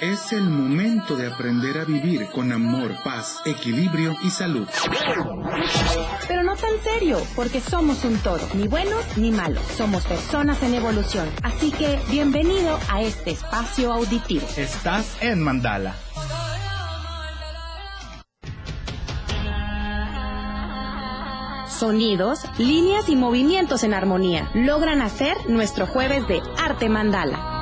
Es el momento de aprender a vivir con amor, paz, equilibrio y salud. Pero no tan serio, porque somos un todo, ni buenos ni malos. Somos personas en evolución. Así que bienvenido a este espacio auditivo. Estás en Mandala. Sonidos, líneas y movimientos en armonía logran hacer nuestro jueves de arte mandala.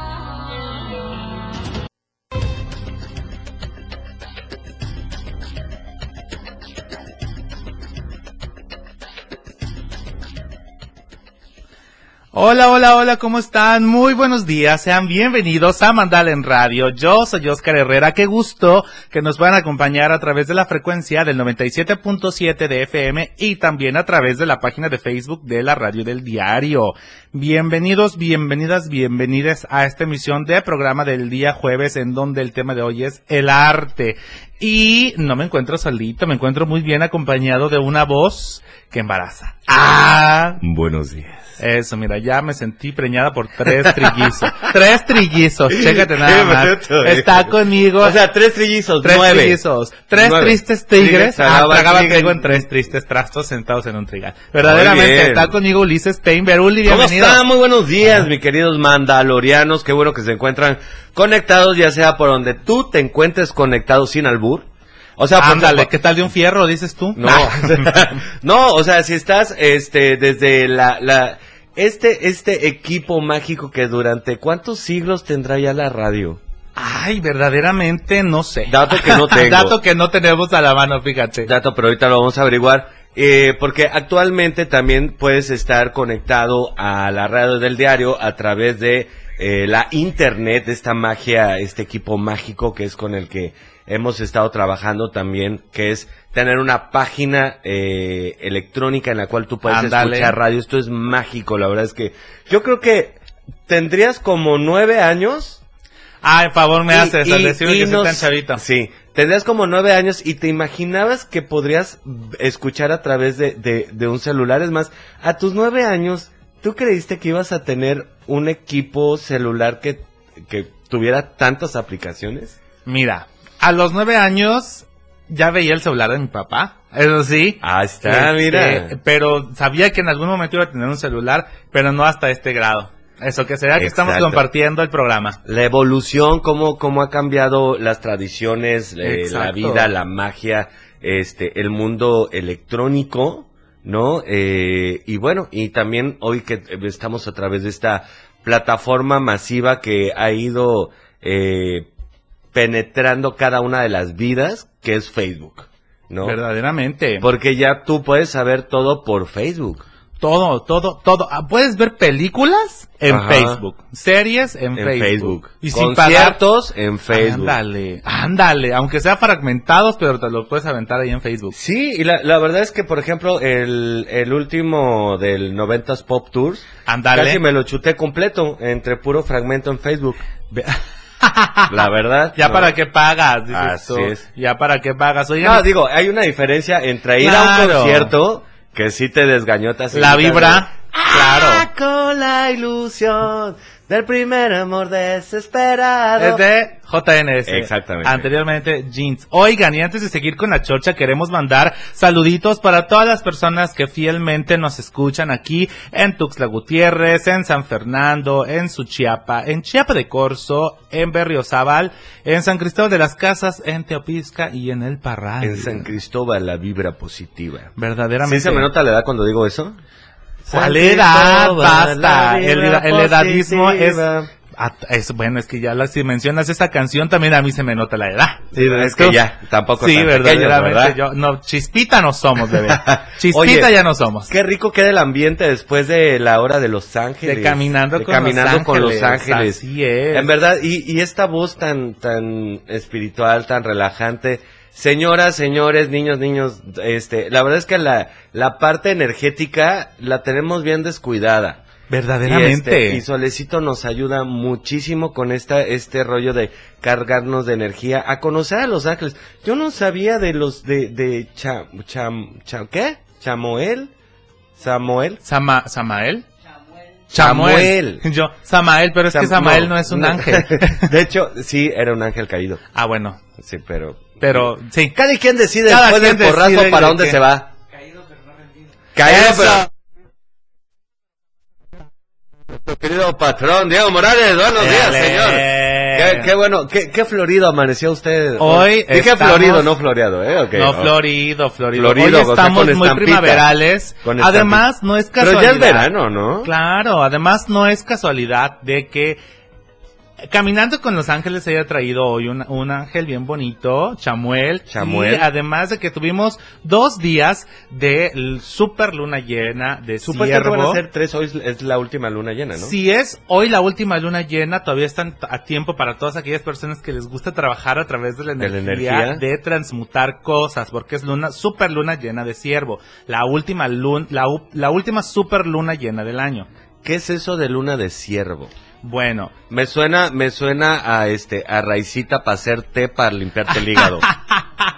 Hola, hola, hola, ¿cómo están? Muy buenos días, sean bienvenidos a Mandala en Radio. Yo soy Oscar Herrera, qué gusto que nos puedan acompañar a través de la frecuencia del 97.7 de FM y también a través de la página de Facebook de la Radio del Diario. Bienvenidos, bienvenidas, bienvenidas a esta emisión de programa del día jueves en donde el tema de hoy es el arte. Y no me encuentro solito, me encuentro muy bien acompañado de una voz que embaraza. Ah, Buenos días. eso, mira, ya me sentí preñada por tres trillizos. tres trillizos, chécate nada más. eh. Está conmigo. O sea, tres trillizos, tres nueve. trillizos. Tres Nueve. tristes tigres. Ah, tragaban trigo en- tres tristes trastos sentados en un trigal. Verdaderamente, está conmigo Ulises Beruli, ¿Cómo bienvenido. están? Muy buenos días, mis queridos mandalorianos. Qué bueno que se encuentran conectados, ya sea por donde tú te encuentres conectado sin albur. O sea, por- Ándale, ¿qué tal de un fierro, dices tú? No, no, o sea, si estás, este, desde la, la, este, este equipo mágico que durante cuántos siglos tendrá ya la radio. Ay, verdaderamente no sé. Dato que no tengo. Dato que no tenemos a la mano, fíjate. Dato, pero ahorita lo vamos a averiguar. Eh, porque actualmente también puedes estar conectado a la radio del diario a través de eh, la internet, esta magia, este equipo mágico que es con el que hemos estado trabajando también, que es tener una página eh, electrónica en la cual tú puedes escuchar radio. Esto es mágico, la verdad es que yo creo que tendrías como nueve años Ay, favor me y- haces, al decirme que soy nos- tan chavito. Sí, tendrías como nueve años y te imaginabas que podrías escuchar a través de, de, de un celular. Es más, a tus nueve años, ¿tú creíste que ibas a tener un equipo celular que, que tuviera tantas aplicaciones? Mira, a los nueve años ya veía el celular de mi papá, eso sí. Ah, está, Este, mira. Pero sabía que en algún momento iba a tener un celular, pero no hasta este grado. Eso que será que estamos compartiendo el programa. La evolución, cómo, cómo ha cambiado las tradiciones, eh, la vida, la magia, este, el mundo electrónico, ¿no? Eh, y bueno, y también hoy que estamos a través de esta plataforma masiva que ha ido eh, penetrando cada una de las vidas, que es Facebook, ¿no? Verdaderamente. Porque ya tú puedes saber todo por Facebook. Todo, todo, todo. Ah, Puedes ver películas en Ajá. Facebook, series en, En Facebook. Facebook. Y sin pagar. Conciertos en Facebook. Ándale, ándale. Aunque sea fragmentados, pero te lo puedes aventar ahí en Facebook. Sí, y la, la verdad es que, por ejemplo, el, el último del 90s Pop Tours, Ándale. casi me lo chuté completo, entre puro fragmento en Facebook. Ve- La verdad. ya no. para qué pagas, dices Así tú. es. Ya para qué pagas. Oigan, No, digo, hay una diferencia entre ir a un Claro. concierto, que sí te desgañotas. y la vibra, claro. "Ah, con la ilusión del primer amor desesperado. Es de JNS. Exactamente. Anteriormente, Jeans. Oigan, y antes de seguir con la chorcha, queremos mandar saluditos para todas las personas que fielmente nos escuchan aquí en Tuxtla Gutiérrez, en San Fernando, en Suchiapa, en Chiapa de Corzo, en Berriozábal, en San Cristóbal de las Casas, en Teopisca y en El Parral. En San Cristóbal, la vibra positiva. Verdaderamente. ¿Sí se me nota la edad cuando digo eso? ¿Cuál edad? Basta. El, el edadismo es, es... Bueno, es que ya si mencionas esa canción también a mí se me nota la edad. Sí, es que ya, tampoco Sí, verdaderamente. ¿verdad? Yo, no, chispita no somos, bebé. Chispita Oye, ya no somos. Qué rico queda el ambiente después de la hora de Los Ángeles. De caminando De con caminando Los con Los Ángeles, Ángeles. así es. En verdad, y, y esta voz tan, tan espiritual, tan relajante. Señoras, señores, niños, niños, este, la verdad es que la, la parte energética la tenemos bien descuidada. Verdaderamente. Y, este, y Solecito nos ayuda muchísimo con esta, este rollo de cargarnos de energía, a conocer a Los Ángeles. Yo no sabía de los de, de Cha- Cham- Cham- ¿qué? Chamoel, Samuel, Sama- Samael. Chamuel. Samuel. Yo, Samael, pero es que Sam- Samael no, es un ángel. De hecho, sí, era un ángel caído. ah, bueno, Sí, pero... pero sí. Cada quien decide Cada después del quien porrazo decide para de dónde se va. Caído pero... Nuestro Querido patrón, Diego Morales, buenos días, señor. Qué, qué bueno, qué, qué florido amaneció usted. Hoy Dije estamos- florido, no floreado, ¿eh? Ok, no, oh. florido, florido. Florido, Hoy o sea, estamos con muy primaverales. Con Además, no es Pero casualidad. ya es verano, ¿no? Claro, además no es casualidad de que Caminando con los ángeles se haya traído hoy un, un ángel bien bonito, Chamuel. Chamuel. Y además de que tuvimos dos días de super luna llena de Supuestamente van a ser tres, hoy es- la última luna llena, ¿no? Si es hoy la última luna llena, todavía están a tiempo para todas aquellas personas que les gusta trabajar a través de la De la energía de, transmutar cosas, porque es luna, super luna llena de ciervo. La última luna, la, la última super luna llena del año. ¿Qué es eso de luna de ciervo? Bueno, Me suena, me suena a este, a raicita para hacer té para limpiarte el hígado.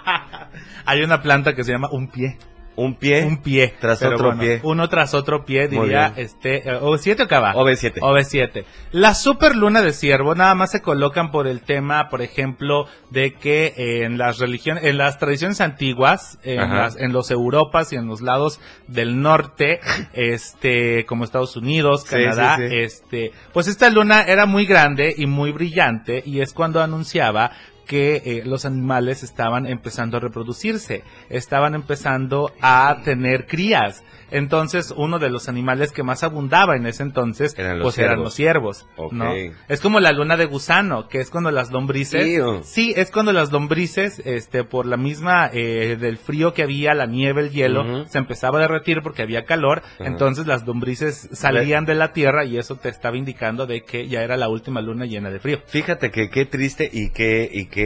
hay una planta que se llama un pie. Un pie. Un pie. Tras Pero otro bueno, pie. Uno tras otro pie, diría, este, eh, o cava. OV7. OV7. La super luna de ciervo nada más se colocan por el tema, por ejemplo, de que en las religiones, en las tradiciones antiguas, en, las, en los Europas y en los lados del norte, este, como Estados Unidos, Sí, Canadá, sí, sí. este, pues esta luna era muy grande y muy brillante y es cuando anunciaba que eh, los animales estaban empezando a reproducirse, estaban empezando a tener crías. Entonces, uno de los animales que más abundaba en ese entonces, Eran los pues eran ciervos. los ciervos. ¿no? Es como la luna de gusano, que es cuando las lombrices, sí, es cuando las lombrices, este, por la misma eh, del frío que había, la nieve, el hielo, se empezaba a derretir porque había calor, entonces las lombrices salían de la tierra y eso te estaba indicando de que ya era la última luna llena de frío. Fíjate que qué triste y qué, y qué,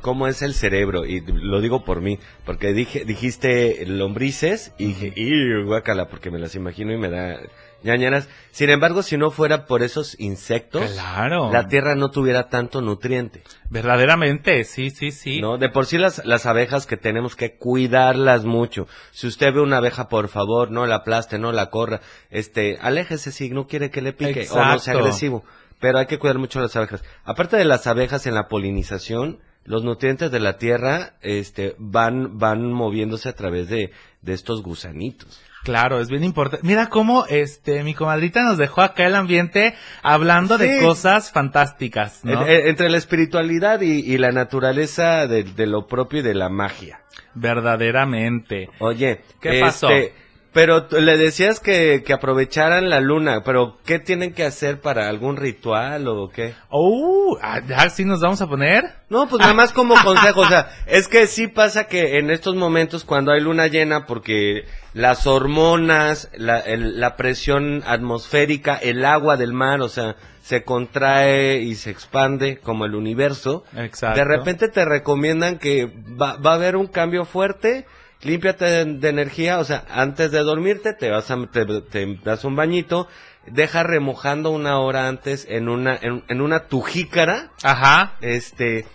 cómo es el cerebro, y lo digo por mí, porque dije, dijiste lombrices, y dije, "Iu, guácala, porque me las imagino y me da ñañaras. Sin embargo, si no fuera por esos insectos, Claro. la tierra no tuviera tanto nutriente, Verdaderamente, sí, sí, sí. ¿no? De por sí las, las abejas que tenemos que cuidarlas mucho. Si usted ve una abeja, por favor, no la aplaste, no la corra, este, aléjese si no quiere que le pique, o no sea agresivo. Pero hay que cuidar mucho las abejas. Aparte de las abejas en la polinización, los nutrientes de la tierra, este, van, van moviéndose a través de, de estos gusanitos. Claro, es bien importante. Mira cómo este mi comadrita nos dejó acá el ambiente hablando de cosas fantásticas, ¿no? En- en- entre la espiritualidad y, y la naturaleza de, de lo propio y de la magia. Verdaderamente. Oye, ¿Qué pasó? Pero le decías que, que aprovecharan la luna, pero ¿qué tienen que hacer para algún ritual o qué? Oh, ah, ya sí nos vamos a poner. No, pues nada más como consejo, o sea, es que sí pasa que en estos momentos cuando hay luna llena, porque las hormonas, la, el- la presión atmosférica, el agua del mar, o sea, se contrae y se expande como el universo, Exacto. de repente te recomiendan que va, va a haber un cambio fuerte, límpiate de, energía, o sea, antes de dormirte te vas a, te, te das un bañito, deja remojando una hora antes en una, en, en una tujícara, Ajá, este,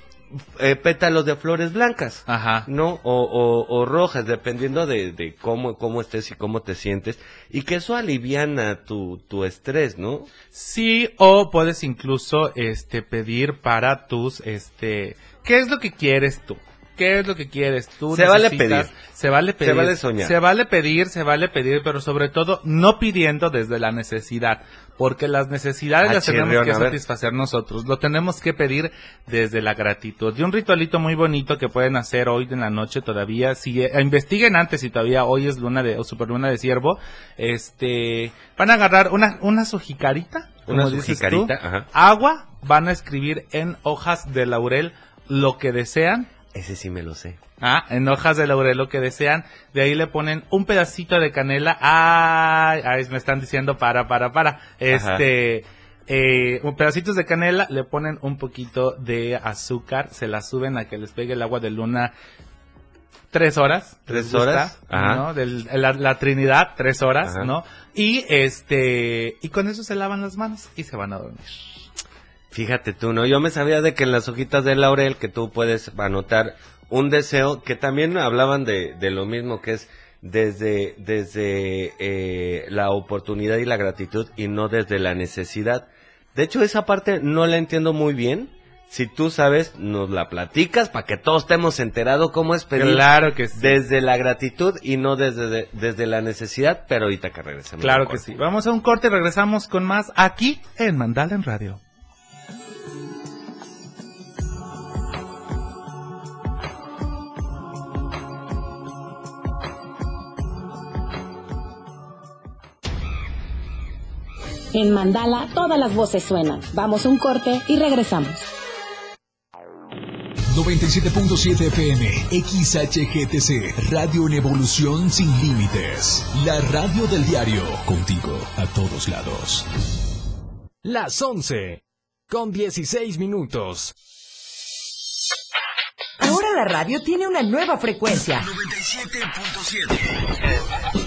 eh, pétalos de flores blancas. ajá. ¿no? O, o, o rojas, dependiendo de, de cómo, cómo estés y cómo te sientes. Y que eso aliviana tu, tu estrés, ¿no? Sí, o puedes incluso este pedir para tus este ¿qué es lo que quieres tú? ¿Qué es lo que quieres tú? Se vale pedir. Se vale pedir. vale soñar. Se vale pedir, se vale pedir, pero sobre todo no pidiendo desde la necesidad, porque las necesidades Ah, las tenemos chirrión, que satisfacer nosotros. Lo tenemos que pedir desde la gratitud. Y un ritualito muy bonito que pueden hacer hoy en la noche todavía, si eh, investiguen antes si todavía hoy es luna de o superluna de ciervo, este van a agarrar una una su jicarita, Una como su dices tú, ajá. agua, van a escribir en hojas de laurel lo que desean Ese sí me lo sé. Ah, en hojas de laurel lo que desean. De ahí le ponen un pedacito de canela. Ay, ay, me están diciendo para, para, para. Este, eh, un pedacitos de canela, le ponen un poquito de azúcar, se la suben a que les pegue el agua de luna tres horas. ¿Tres gusta, horas? Ajá. ¿no? Del- la, la Trinidad, tres horas, Ajá. ¿no? Y este, y con eso se lavan las manos y se van a dormir. Fíjate tú, ¿no? Yo me sabía de que en las hojitas de laurel que tú puedes anotar un deseo, que también hablaban de, de lo mismo, que es desde, desde eh, la oportunidad y la gratitud y no desde la necesidad. De hecho, esa parte no la entiendo muy bien. Si tú sabes, nos la platicas para que todos estemos enterados cómo es pedir Claro que sí. desde la gratitud y no desde, de- desde la necesidad, pero ahorita que regresemos. Claro que corte. sí. Vamos a un corte y regresamos con más aquí en Mandala en Radio. En Mandala todas las voces suenan. Vamos a un corte y regresamos. 97.7 FM, XHGTC, Radio en Evolución Sin Límites. La radio del diario, contigo a todos lados. Las 11 con 16 minutos. Ahora la radio tiene una nueva frecuencia. 97.7.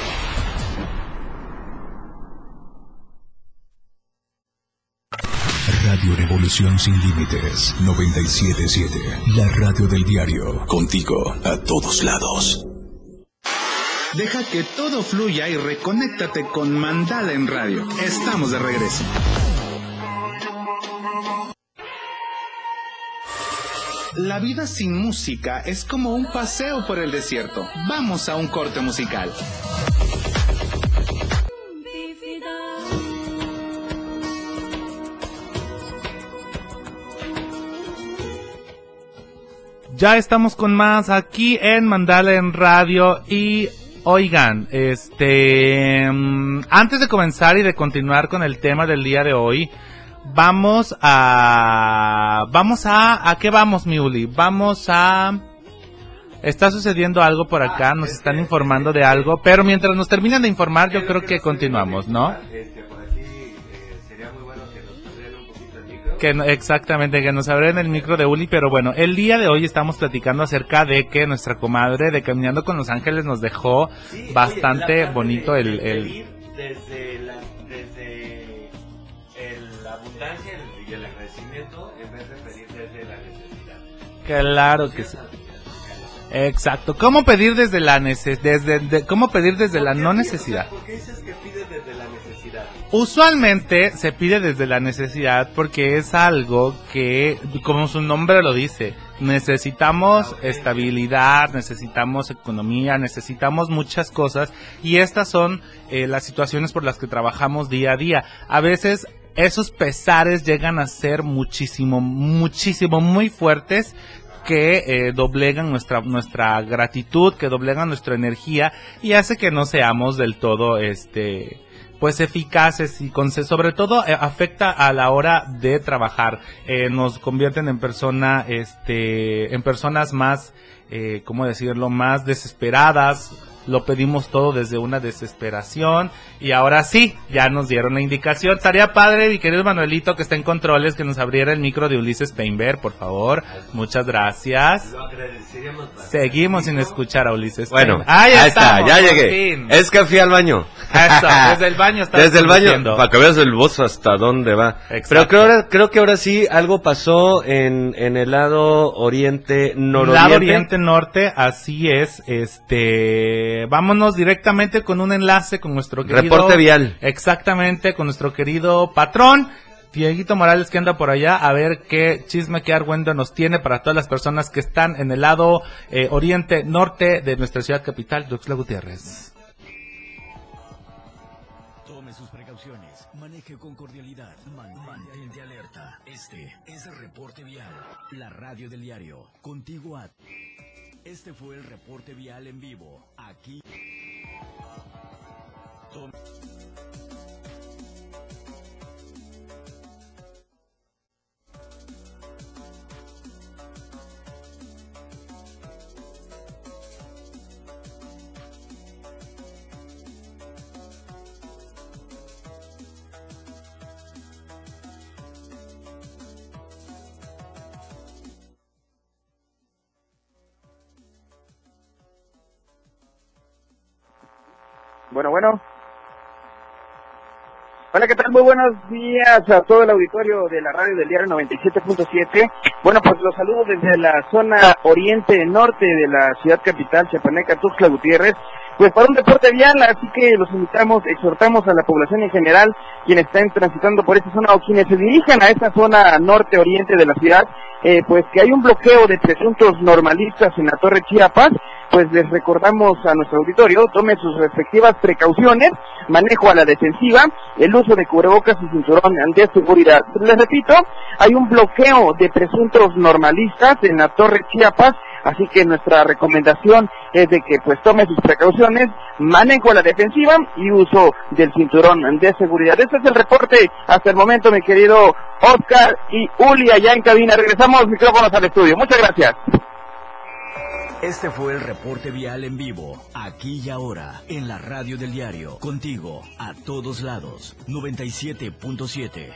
Revolución Sin Límites, 97.7. La radio del diario, contigo a todos lados. Deja que todo fluya y reconéctate con Mandala en Radio. Estamos de regreso. La vida sin música es como un paseo por el desierto. Vamos a un corte musical. Ya estamos con más aquí en Mandala en Radio y oigan, este, mm, antes de comenzar y de continuar con el tema del día de hoy, vamos a, vamos a, ¿a qué vamos, Miuli? Vamos a, está sucediendo algo por acá, nos están informando de algo, pero mientras nos terminan de informar, yo creo que continuamos, ¿no? Que no- exactamente, que nos abren el micro de Uli, pero bueno, el día de hoy estamos platicando acerca de que nuestra comadre de Caminando con los Ángeles nos dejó Sí, bastante bonito de el, el... pedir Desde la, desde el- la abundancia y el agradecimiento en vez de pedir desde la necesidad. Claro que sí. Exacto. ¿Cómo pedir desde la neces desde de- cómo pedir desde la no necesidad? Usualmente se pide desde la necesidad porque es algo que, como su nombre lo dice, necesitamos estabilidad, necesitamos economía, necesitamos muchas cosas y estas son eh, las situaciones por las que trabajamos día a día. A veces esos pesares llegan a ser muchísimo, muchísimo, muy fuertes que eh, doblegan nuestra nuestra gratitud, que doblegan nuestra energía y hace que no seamos del todo este pues eficaces y con sobre todo eh, afecta a la hora de trabajar. Eh, nos convierten en persona este en personas más eh, cómo decirlo más desesperadas lo pedimos todo desde una desesperación y ahora sí, ya nos dieron la indicación. Estaría padre, mi querido Manuelito, que está en controles, que nos abriera el micro de Ulises Peinber, por favor. Muchas gracias. Lo agradeceríamos. Seguimos sin escuchar a Ulises Bueno, Peinber. Ah, ahí está, ya llegué. fin. Es que fui al baño. Eso, desde el baño está Desde el baño, para que veas el voz hasta dónde va. Exacto. Pero creo, ahora- creo que ahora sí algo pasó en, en el lado oriente, nororiente. Lado Oriente Norte, así es. Este, vámonos directamente con un enlace con nuestro querido Reporte vial. Exactamente, con nuestro querido patrón. Dieguito Morales que anda por allá a ver qué chisme, qué argüendo nos tiene para todas las personas que están en el lado eh, oriente norte de nuestra ciudad capital, Tuxtla Gutiérrez. Tome sus precauciones, maneje con cordialidad, man- mantente alerta. Este es el reporte vial, la radio del diario, contigo a... Este fue el reporte vial en vivo, aquí... Bueno, bueno. Hola, ¿qué tal? Muy buenos días a todo el auditorio de la radio del diario 97.7. Bueno, pues los saludo desde la zona oriente norte de la ciudad capital, Chapaneca, Tuxtla Gutiérrez. Pues para un deporte vial, así que los invitamos, exhortamos a la población en general, quienes están transitando por esta zona o quienes se dirijan a esta zona norte-oriente de la ciudad, eh, pues que hay un bloqueo de presuntos normalistas en la Torre Chiapas, pues les recordamos a nuestro auditorio, tome sus respectivas precauciones, manejo a la defensiva, el uso de cubrebocas y cinturón de seguridad. Les repito, hay un bloqueo de presuntos normalistas en la Torre Chiapas, así que nuestra recomendación es de que pues tome sus precauciones, manejo a la defensiva y uso del cinturón de seguridad. Este es el reporte hasta el momento, mi querido Oscar y Uli allá en cabina. Regresamos micrófonos al estudio. Muchas gracias. Este fue el reporte vial en vivo, aquí y ahora, en la radio del diario, contigo, a todos lados, 97.7.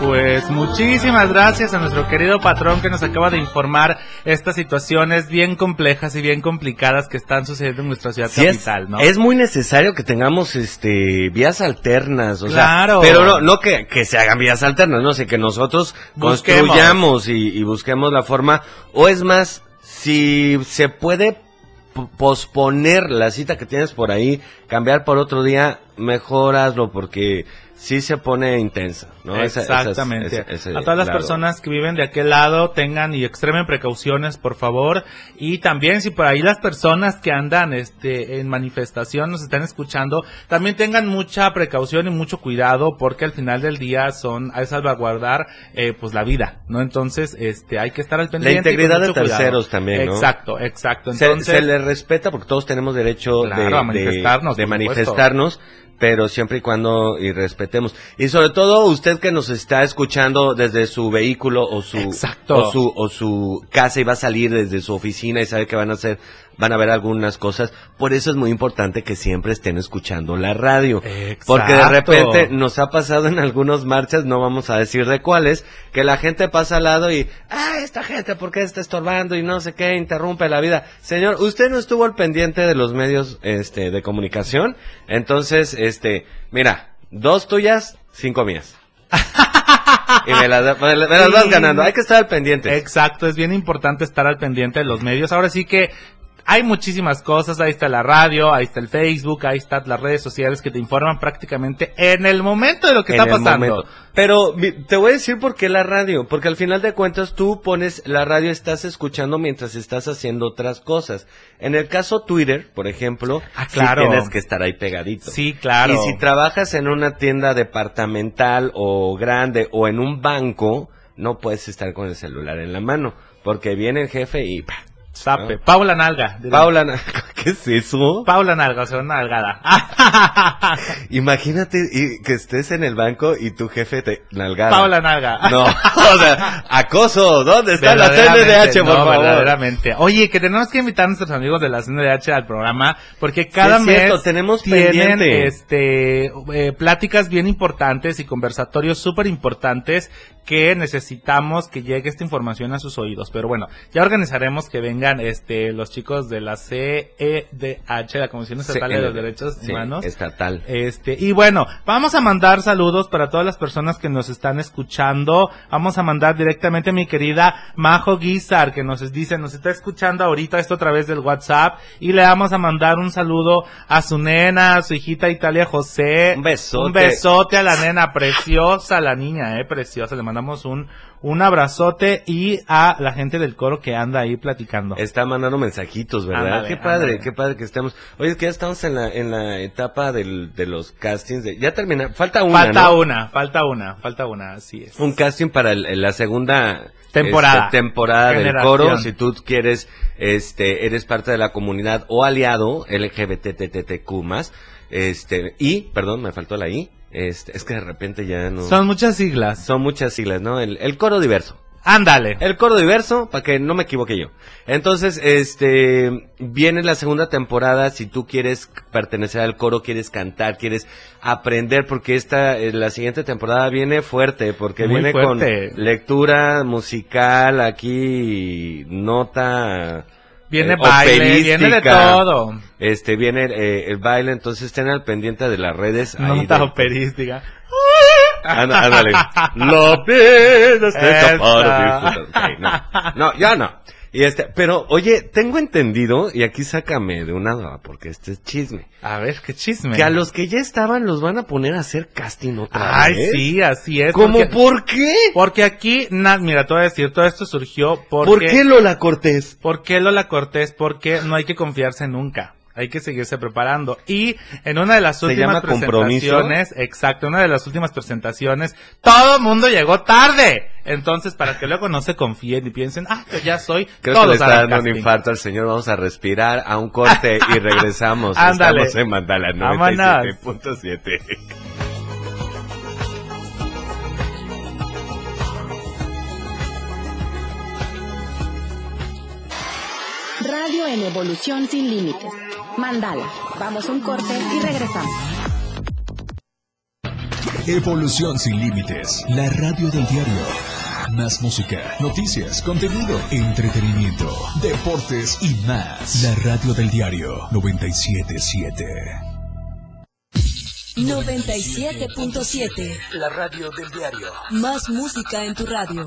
Pues muchísimas gracias a nuestro querido patrón que nos acaba de informar estas situaciones bien complejas y bien complicadas que están sucediendo en nuestra ciudad Sí, es, capital, ¿no? es muy necesario que tengamos este vías alternas, o Claro. sea, pero no, no que, que se hagan vías alternas, no sé, que nosotros Busquemos. construyamos y, y busquemos la forma, o es más, si se puede posponer la cita que tienes por ahí, cambiar por otro día, mejor hazlo porque sí se pone intensa, ¿no? Esa- esa es- Exactamente. a todas las lado. personas que viven de aquel lado tengan y extremen precauciones, por favor. Y también si por ahí las personas que andan este en manifestación nos están escuchando, también tengan mucha precaución y mucho cuidado porque al final del día son hay salvaguardar eh, pues la vida, ¿no? Entonces, este hay que estar al pendiente. con integridad de cuidado. terceros también, ¿no? Exacto, exacto. Se- Entonces, se, le respeta porque todos tenemos derecho de, Claro, a de- manifestarnos, de manifestarnos, pero siempre y cuando y respetemos. Y sobre todo usted que nos está escuchando desde su vehículo o su Exacto. o su o su casa y va a salir desde su oficina y sabe que van a hacer van a ver algunas cosas, por eso es muy importante que siempre estén escuchando la radio. Porque de Exacto. repente nos ha pasado en algunas marchas, no vamos a decir de cuáles, que la gente pasa al lado y, ah, esta gente, ¿por qué está estorbando? Y no sé qué, interrumpe la vida. Señor, usted no estuvo al pendiente de los medios, este, de comunicación, entonces, este, mira, dos tuyas, cinco mías. y me las, me las- vas ganando, hay que estar al pendiente. Exacto, es bien importante estar al pendiente de los medios. Ahora sí que hay muchísimas cosas, ahí está la radio, ahí está el Facebook, ahí están las redes sociales que te informan prácticamente en el momento de lo que en está pasando. momento. Pero te voy a decir por qué la radio, porque al final de cuentas tú pones la radio, estás escuchando mientras estás haciendo otras cosas. En el caso Twitter, por ejemplo, Ah, sí claro. tienes que estar ahí pegadito. Sí, claro. Y si trabajas en una tienda departamental o grande o en un banco, no puedes estar con el celular en la mano, porque viene el jefe y ¡pa! Zape. ¿no? Paula Nalga. Paula, ¿qué es eso? Paula Nalga, o sea, una nalgada. Imagínate que estés en el banco y tu jefe te nalgada. Paula Nalga. No, o sea, acoso, ¿dónde está la CNDH, por no, favor? verdaderamente. Oye, que tenemos que invitar a nuestros amigos de la CNDH al programa, porque cada es mes cierto, tenemos tienen pendiente. este eh, pláticas bien importantes y conversatorios súper importantes que necesitamos que llegue esta información a sus oídos. Pero bueno, ya organizaremos que vengan este los chicos de la CEDH, la Comisión Estatal de los Derechos Sí, Humanos. estatal. Este, y bueno, vamos a mandar saludos para todas las personas que nos están escuchando. Vamos a mandar directamente a mi querida Majo Guizar, que nos dice, nos está escuchando ahorita esto a través del WhatsApp. Y le vamos a mandar un saludo a su nena, a su hijita Italia José. Un besote. Un besote a la nena, preciosa la niña, eh, preciosa. Le mandamos un, un abrazote y a la gente del coro que anda ahí platicando. Está mandando mensajitos, ¿verdad? Ándale, qué padre, ándale. qué padre que estemos. Oye, es que ya estamos en la, en la etapa del, de los castings. De, ya termina, falta una, falta ¿no? una, falta una, falta una, así es. Un casting para el- la segunda Temporada. este, temporada del coro. Si tú quieres, este, eres parte de la comunidad o aliado LGBTTTQ más, este, y, perdón, me faltó la I, este, es que de repente ya no. Son muchas siglas. Son muchas siglas, ¿no? El, el coro diverso. Ándale. El coro diverso, para que no me equivoque yo. Entonces, este, viene la segunda temporada, si tú quieres pertenecer al coro, quieres cantar, quieres aprender, porque esta, eh, la siguiente temporada viene fuerte, porque Muy viene fuerte. con lectura musical, aquí, nota... Viene eh, baile, viene de todo. Este, viene eh, el baile, entonces estén al pendiente de las redes. ahí Nota de- operística. Anda- Ándale. No. No, ya no. Y este, pero oye, tengo entendido, y aquí sácame de una duda, porque este es chisme, A ver, qué chisme. que a los que ya estaban los van a poner a hacer casting otra Ay, vez. sí, así es. ¿Cómo porque- por qué? Porque aquí, na- mira, te voy a decir, todo esto surgió porque... ¿Por qué Lola Cortés? ¿Por qué Lola Cortés? Porque no hay que confiarse nunca. Hay que seguirse preparando. Y en una de las ¿Se últimas presentaciones, exacto, en una de las últimas presentaciones, todo el mundo llegó tarde. Entonces, para que luego no se confíen y piensen, ah, yo ya soy, Creo todos que le está dando un casting". infarto al señor. Vamos a respirar a un corte y regresamos. Ándale. Estamos en Mandala Vámonos. 97.7. Radio en evolución sin límites. Mandala. Vamos a un corte y regresamos. Evolución sin límites. La radio del diario. Más música, noticias, contenido, entretenimiento, deportes y más. La radio del diario 977. 97.7. La radio del diario. Más música en tu radio.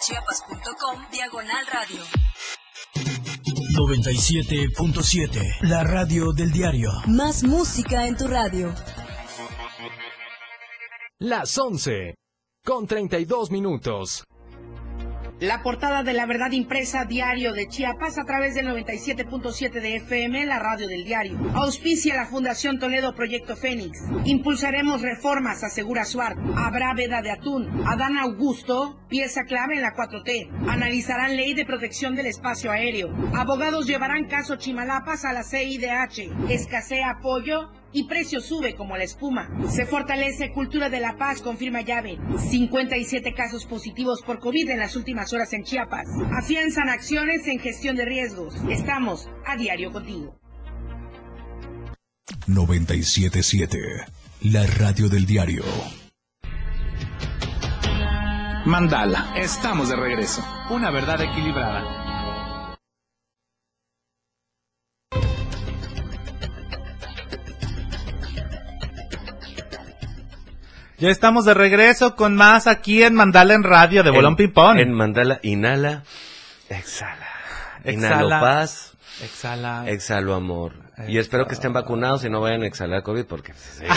www.diariodechiapas.com Diagonal Radio. 97.7. La radio del diario. Más música en tu radio. Las 11. Con 32 minutos. La portada de la verdad impresa diario de Chiapas a través del 97.7 de FM, la radio del diario. Auspicia la Fundación Toledo Proyecto Fénix. Impulsaremos reformas, asegura Suart. Habrá veda de atún. Adán Augusto, pieza clave en la 4T. Analizarán ley de protección del espacio aéreo. Abogados llevarán caso Chimalapas a la CIDH. Escasea apoyo y precio sube como la espuma. Se fortalece cultura de la paz, confirma llave. 57 casos positivos por COVID en las últimas horas en Chiapas. Afianzan acciones en gestión de riesgos. Estamos a diario contigo. 977. La radio del diario. Mandala, estamos de regreso. Una verdad equilibrada. Ya estamos de regreso con más aquí en Mandala en Radio de Bolón Ping-Pong. En Mandala, inhala, exhala. Exhala. Inhalo paz, Exhala. exhalo amor. Y espero que estén vacunados y no vayan a exhalar COVID porque... pues, digo,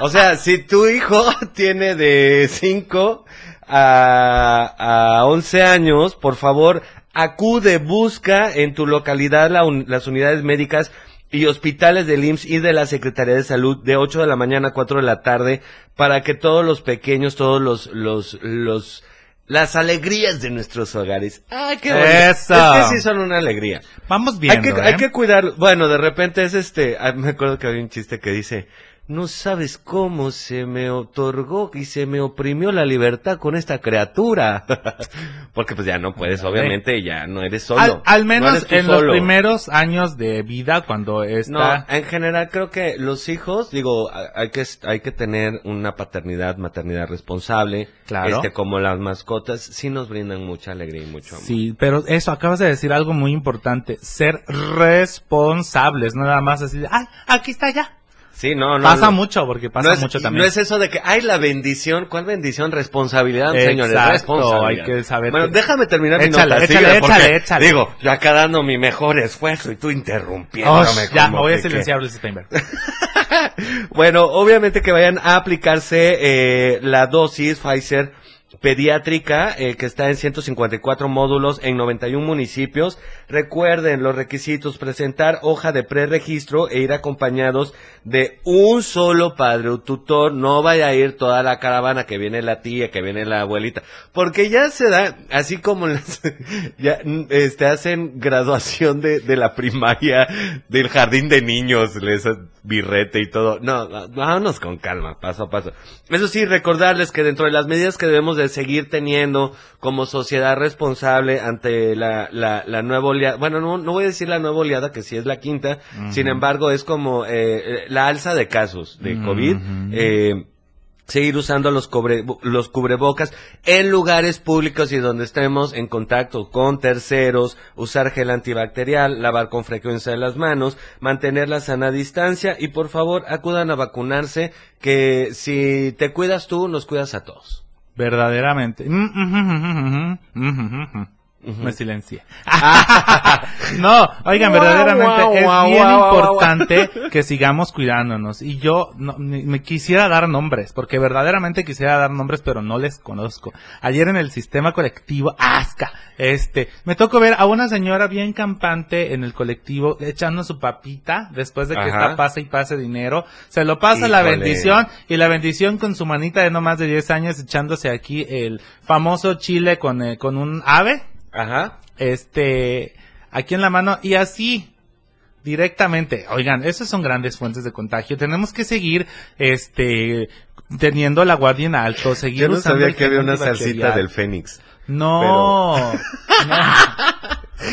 o sea, si tu hijo tiene de 5 a, a 11 años, por favor, acude, busca en tu localidad la un- las unidades médicas y hospitales del IMSS y de la Secretaría de Salud de 8 de la mañana a 4 de la tarde para que todos los pequeños, todos los, los, los, las alegrías de nuestros hogares. ¡Ay, qué bonito! Eso. Es que sí son una alegría. Vamos viendo, hay que, ¿eh? hay que cuidar. Bueno, de repente es este. ah, Me acuerdo que había un chiste que dice: No sabes cómo se me otorgó y se me oprimió la libertad con esta criatura. Porque pues ya no puedes, obviamente, ya no eres solo. Al, al No menos en los primeros años de vida, cuando No, está... en general creo que los hijos, digo, hay que hay que tener una paternidad, maternidad responsable, Claro. este como las mascotas, sí nos brindan mucha alegría y mucho amor. Sí, pero eso, acabas de decir algo muy importante, ser responsables, no nada más así, de, ay, aquí está ya. Sí, no, no. pasa no. mucho, porque pasa no es, mucho también. No es eso de que, ay, la bendición, ¿cuál bendición? Responsabilidad, señores, responsabilidad. hay que saber Bueno, déjame terminar mi Échale, nota, échale, échale, échale. Digo, yo acá dando mi mejor esfuerzo y tú interrumpiéndome. Osh, ya, me voy a silenciar, Luis Steinberg. bueno, obviamente que vayan a aplicarse eh, la dosis Pfizer pediátrica eh, que está en 154 módulos en 91 municipios. Recuerden los requisitos, presentar hoja de preregistro e ir acompañados de un solo padre o tutor. No vaya a ir toda la caravana que viene la tía, que viene la abuelita, porque ya se da, así como ya mm, este, hacen graduación de, de la primaria, del jardín de niños, les birrete y todo. No, vámonos con calma, paso a paso. Eso sí, recordarles que dentro de las medidas que debemos de seguir teniendo como sociedad responsable ante la, la, la nueva oleada, bueno, no, no voy a decir la nueva oleada, que sí es la quinta, sin embargo es como eh, la alza de casos de COVID. eh, seguir usando los, cobre- los cubrebocas en lugares públicos y donde estemos en contacto con terceros, usar gel antibacterial, lavar con frecuencia las manos, mantener la sana distancia y por favor acudan a vacunarse que si te cuidas tú, nos cuidas a todos. Verdaderamente. Mm, ujú, ujú, ujú. Me silencié. no, oigan, verdaderamente es bien importante que sigamos cuidándonos. Y yo no, me quisiera dar nombres, porque verdaderamente quisiera dar nombres, pero no les conozco. Ayer en el sistema colectivo, ¡asca! Este, me tocó ver a una señora bien campante en el colectivo echando su papita después de que Ajá. está pase y pase dinero. Se lo pasa la bendición y la bendición con su manita de no más de 10 años echándose aquí el famoso chile con, eh, con un ave, Ajá. este, aquí en la mano y así directamente. Oigan, esas son grandes fuentes de contagio. Tenemos que seguir, este, teniendo la guardia en alto, seguir Yo no usando sabía el que había una salsita del Fénix. No, no,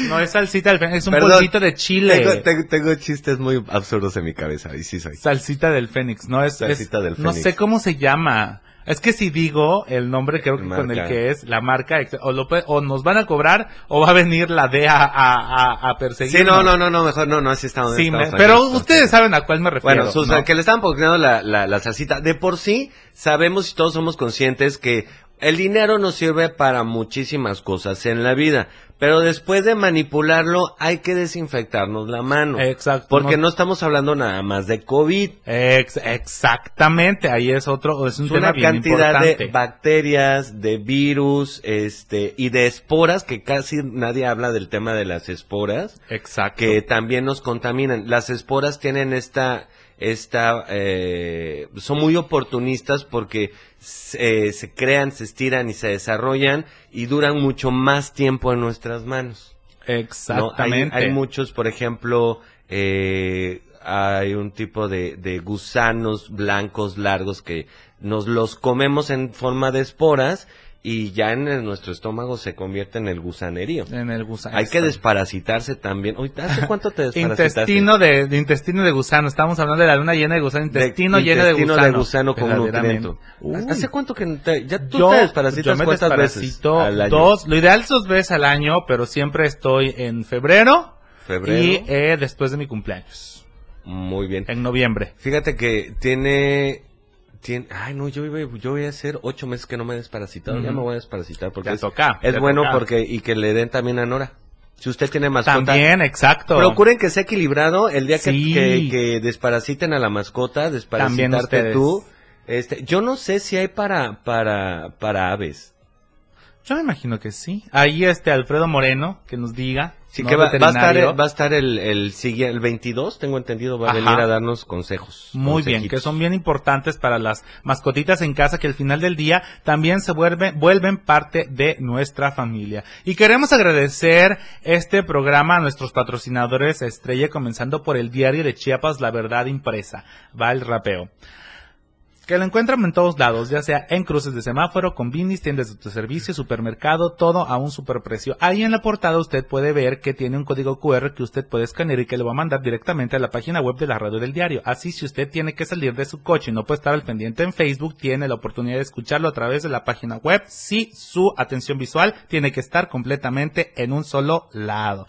no es salsita del Fénix, es un Perdón, polvito de chile. Tengo, tengo- tengo chistes muy absurdos en mi cabeza y sí soy. Salsita del Fénix, no es, Salsita es- del no Fénix. sé cómo se llama. Es que si digo el nombre creo que con el que es la marca o, lo o nos van a cobrar o va a venir la DEA a, a, a perseguirnos. Sí, no, no, no, no, mejor no, no, así estamos. Sí, estamos me- pero ustedes saben a cuál me refiero. Bueno, Susan, ¿no? que le estaban poniendo la, la, la salsita. De por sí, sabemos y todos somos conscientes que el dinero nos sirve para muchísimas cosas en la vida. Pero después de manipularlo, hay que desinfectarnos la mano. Exacto. Porque no- no estamos hablando nada más de COVID. Ex- exactamente, ahí es otro, es un Es tema una bien cantidad importante. de bacterias, de virus, este, y de esporas, que casi nadie habla del tema de las esporas. Exacto. que también nos contaminan. Las esporas tienen esta, esta, eh, son muy oportunistas porque se, eh, se crean, se estiran y se desarrollan y duran mucho más tiempo en nuestras manos. ¿no? Hay, Exactamente. hay muchos, por ejemplo, eh, hay un tipo de, de gusanos blancos largos que nos los comemos en forma de esporas y ya en el- nuestro estómago se convierte en el gusanerío. en el gusano. Hay que desparasitarse también. ¿hace cuánto te desparasitaste? Intestino de, de intestino de gusano. Estamos hablando de la luna llena de gusano. Intestino De- lleno de intestino gusano. de gusano con. Uy. ¿Hace cuánto que te, ya tú yo, te desparasitas yo me cuántas veces desparasito al año? dos, lo ideal dos veces al año, pero siempre estoy en febrero, Febrero. y eh, después de mi cumpleaños, Muy bien. en noviembre. Fíjate que tiene, tiene, ay no, yo iba, yo voy a hacer ocho meses que no me he desparasitado, ya Ujú. me voy a desparasitar porque Ya es, toca, es ya bueno toca. porque, y que le den también a Nora. Si usted tiene mascota, También, exacto. procuren que sea equilibrado el día que, Sí. que, que desparasiten a la mascota, desparasitarte tú. Este, yo no sé si hay para, para, para aves. Yo me imagino que sí. Ahí este Alfredo Moreno, que nos diga. Sí, ¿no? que va, va a estar, Veterinario. va a estar el, el siguiente, el 22, tengo entendido, va a Ajá. venir a darnos consejos. Muy bien, que son bien importantes para las mascotitas en casa que al final del día también se vuelven, vuelven parte de nuestra familia. Y queremos agradecer este programa a nuestros patrocinadores estrella, comenzando por el diario de Chiapas, La Verdad Impresa. Va el rapeo. Que lo encuentran en todos lados, ya sea en cruces de semáforo, combinis, tiendas de autoservicio, supermercado, todo a un superprecio. Ahí en la portada usted puede ver que tiene un código QR que usted puede escanear y que le va a mandar directamente a la página web de la radio del diario. Así si usted tiene que salir de su coche y no puede estar al pendiente en Facebook, tiene la oportunidad de escucharlo a través de la página web si su atención visual tiene que estar completamente en un solo lado.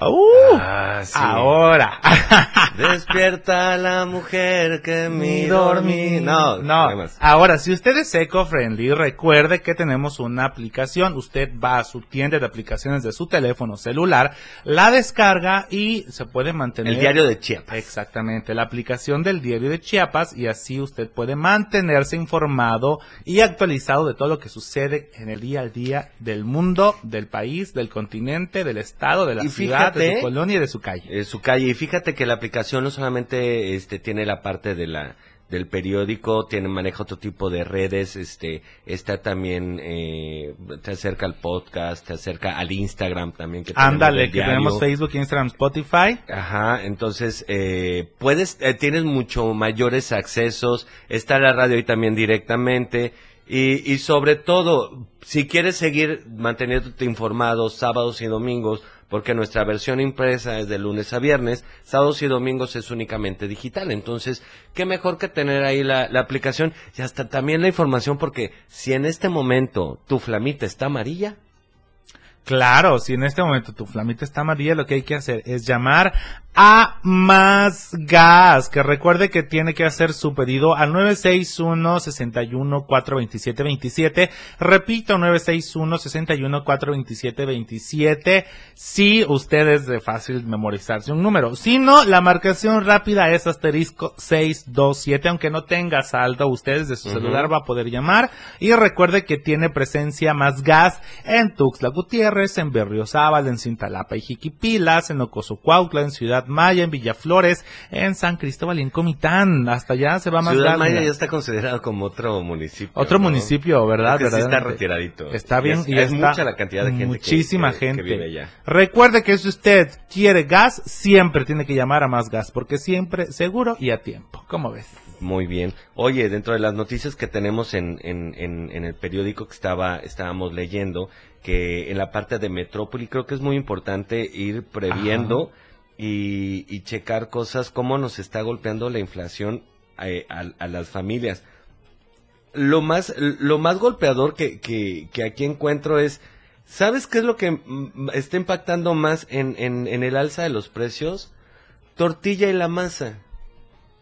¡Uh! Ah, sí. Ahora. Despierta la mujer que mi dormí. No, no. Ahora, si usted es eco-friendly, recuerde que tenemos una aplicación. Usted va a su tienda de aplicaciones de su teléfono celular, la descarga y se puede mantener. El diario de Chiapas. Exactamente, la aplicación del diario de Chiapas y así usted puede mantenerse informado y actualizado de todo lo que sucede en el día al día del mundo, del país, del continente, del estado, de la Y ciudad, de su colonia y de su calle. en su calle. Y fíjate que la aplicación no solamente este tiene la parte de la del periódico, tiene maneja otro tipo de redes, este está también eh, te acerca al podcast, te acerca al Instagram también que Ándale, que tenemos. Facebook, Instagram, Spotify. Ajá, entonces eh, puedes, eh, tienes mucho mayores accesos, está la radio ahí también directamente y, y sobre todo, si quieres seguir manteniéndote informado sábados y domingos, porque nuestra versión impresa es de lunes a viernes, sábados y domingos es únicamente digital, entonces, qué mejor que tener ahí la, la aplicación y hasta también la información, porque si en este momento tu flamita está amarilla, Claro, si en este momento tu flamita está amarilla, lo que hay que hacer es llamar a Más Gas, que recuerde que tiene que hacer su pedido al 961 61 427 27. Repito, 961 61 427 27. Si usted es de fácil memorizarse un número. Si no, la marcación rápida es asterisco 627. Aunque no tenga saldo, usted desde su celular va a poder llamar. Y recuerde que tiene presencia Más Gas en Tuxtla Gutiérrez, en Berriozábal, en Cintalapa y Jiquipilas, en Ocosocuautla, en Ciudad Maya, en Villaflores, en San Cristóbal y en Comitán. Hasta allá se va más Ciudad Maya ya está considerado como otro municipio. Otro ¿no? municipio, ¿verdad? Sí está retiradito. Está Y bien. es- y es está mucha la cantidad de gente que- Muchísima que- que gente. vive allá. Recuerde que si usted quiere gas, siempre tiene que llamar a más gas, porque siempre seguro y a tiempo. ¿Cómo ves? Muy bien. Oye, dentro de las noticias que tenemos en, en, en, en el periódico que estaba estábamos leyendo, que en la parte de Metrópoli creo que es muy importante ir previendo y, y checar cosas, cómo nos está golpeando la inflación eh, a, a las familias. Lo más, lo más golpeador que, que, que aquí encuentro es, ¿sabes qué es lo que está impactando más en, en, en el alza de los precios? Tortilla y la masa.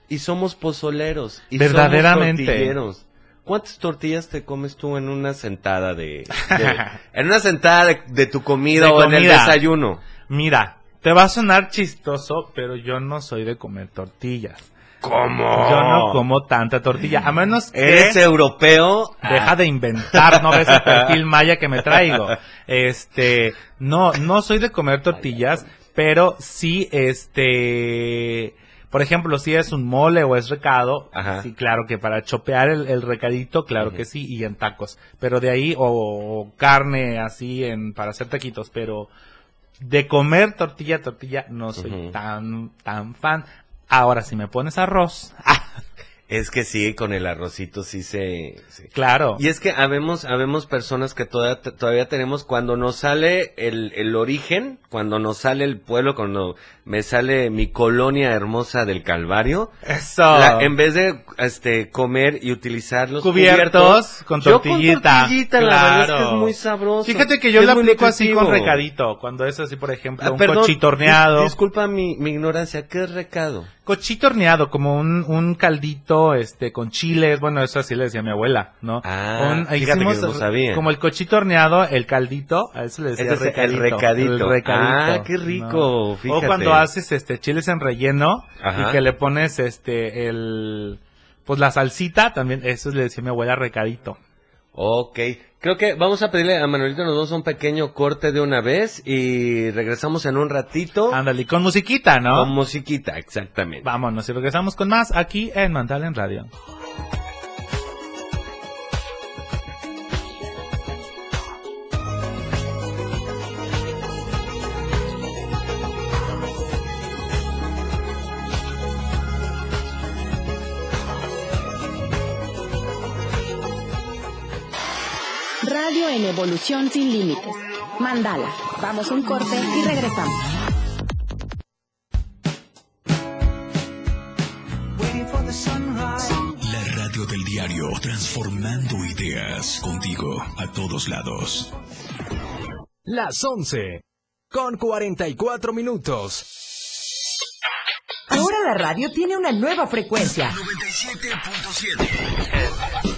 Y somos pozoleros. Y Verdaderamente. Somos tortilleros. ¿Cuántas tortillas te comes tú en una sentada de... de- en una sentada de, de tu comida De o en el desayuno? Mira, te va a sonar chistoso, pero yo no soy de comer tortillas. ¿Cómo? Yo no como tanta tortilla, a menos que... ¿Eres europeo? Deja de inventar, no ves el perfil maya que me traigo. Este, no, no soy de comer tortillas, pero sí, este, por ejemplo, si es un mole o es recado, Ajá. sí, claro que para chopear el, el recadito, claro que sí, y en tacos. Pero de ahí, o, o carne así en, para hacer taquitos, pero de comer tortilla, tortilla, no soy tan, tan fan. Ahora, si me pones arroz, Es que sí, con el arrocito sí se... sí. claro. Y es que habemos, habemos personas que todavía, todavía tenemos, cuando nos sale el, el origen, cuando nos sale el pueblo, cuando me sale mi colonia hermosa del Calvario, Eso. la- en vez de este comer y utilizar los cubiertos con yo tortillita. con tortillita, la verdad es que Claro. es muy sabroso. Fíjate que yo lo aplico así con recadito, cuando es así, por ejemplo, Ah, un perdón, cochito horneado. dis- disculpa mi, mi ignorancia, ¿qué es recado? Cochito horneado, como un, un caldito, este, con chiles, bueno, eso así le decía mi abuela, ¿no? Ah, Un- fíjate que no sabía. Como el cochito horneado, el caldito, a eso le decía es el recadito. recadito. el recadito, Ah, qué rico, ¿no? fíjate. O cuando haces, este, chiles en relleno, Ajá. y que le pones, este, el, pues la salsita, también, eso le decía mi abuela recadito. Ok, creo que vamos a pedirle a Manuelito nos damos un pequeño corte de una vez y regresamos en un ratito Ándale, con musiquita, ¿no? con musiquita, exactamente. Vámonos y regresamos con más aquí en Mandal en Radio. En evolución sin límites. Mandala. Vamos a un corte y regresamos. La radio del diario, transformando ideas contigo a todos lados. Las 11 con 44 minutos. Ahora Ahora la radio tiene una nueva frecuencia. 97.7.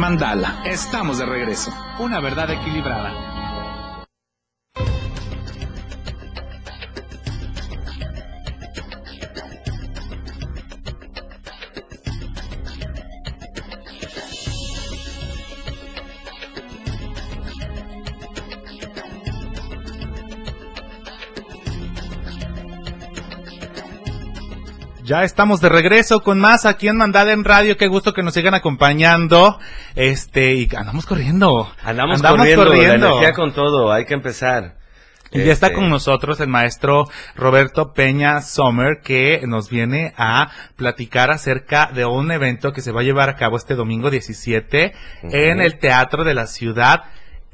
Mandala, estamos de regreso. Una verdad equilibrada. Ya estamos de regreso con más aquí en Mandala en Radio. Qué gusto que nos sigan acompañando. Este, y andamos corriendo. Andamos, corriendo, la energía con todo, hay que empezar. Y ya está Este, con nosotros el maestro Roberto Peña Sommer, que nos viene a platicar acerca de un evento que se va a llevar a cabo este domingo 17 en el Teatro de la Ciudad.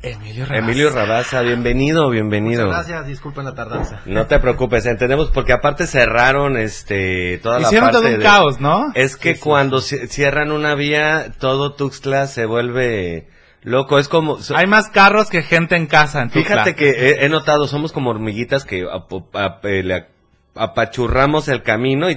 Emilio Rabasa. Emilio Rabasa, bienvenido, bienvenido. Gracias, disculpen la tardanza. No te preocupes, entendemos porque aparte cerraron este toda la Hicieron parte todo un de- caos, ¿no? Es que cuando ci- cierran una vía, todo Tuxtla se vuelve loco, es como so- Hay más carros que gente en casa en Tuxtla. Fíjate que he, he notado, somos como hormiguitas que apo- ap- eh, le apachurramos el camino y